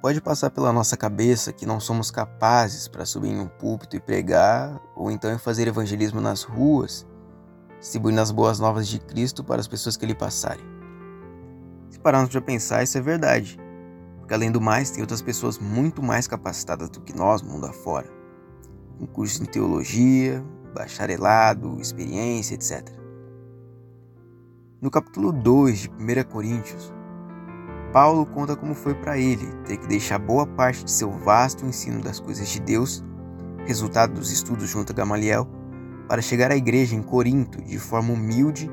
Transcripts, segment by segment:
Pode passar pela nossa cabeça que não somos capazes para subir em um púlpito e pregar, ou então fazer evangelismo nas ruas, distribuindo as boas novas de Cristo para as pessoas que lhe passarem. Se pararmos para pensar, isso é verdade, porque além do mais, tem outras pessoas muito mais capacitadas do que nós, mundo afora, com curso em teologia, bacharelado, experiência, etc. No capítulo 2 de 1 Coríntios, Paulo conta como foi para ele ter que deixar boa parte de seu vasto ensino das coisas de Deus, resultado dos estudos junto a Gamaliel, para chegar à igreja em Corinto de forma humilde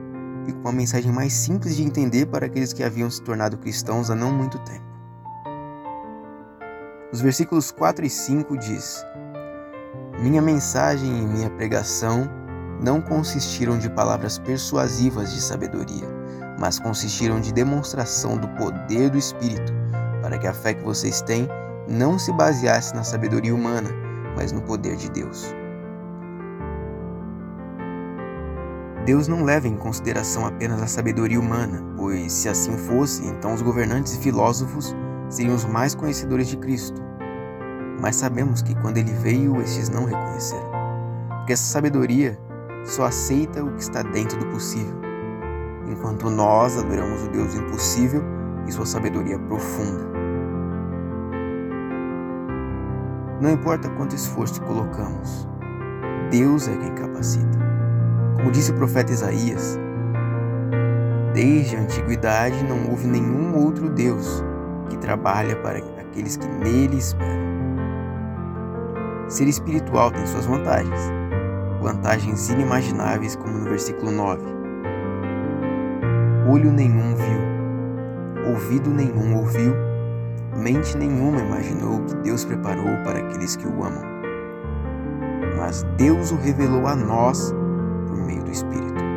e com uma mensagem mais simples de entender para aqueles que haviam se tornado cristãos há não muito tempo. Os versículos 4 e 5 diz: Minha mensagem e minha pregação não consistiram de palavras persuasivas de sabedoria mas consistiram de demonstração do poder do Espírito, para que a fé que vocês têm não se baseasse na sabedoria humana, mas no poder de Deus. Deus não leva em consideração apenas a sabedoria humana, pois se assim fosse, então os governantes e filósofos seriam os mais conhecedores de Cristo. Mas sabemos que quando ele veio, estes não reconheceram, porque essa sabedoria só aceita o que está dentro do possível enquanto nós adoramos o Deus impossível e sua sabedoria profunda. Não importa quanto esforço colocamos, Deus é quem capacita. Como disse o profeta Isaías, desde a antiguidade não houve nenhum outro Deus que trabalha para aqueles que nele esperam. Ser espiritual tem suas vantagens, vantagens inimagináveis, como no versículo 9 olho nenhum viu, ouvido nenhum ouviu, mente nenhuma imaginou que Deus preparou para aqueles que o amam. Mas Deus o revelou a nós por meio do Espírito.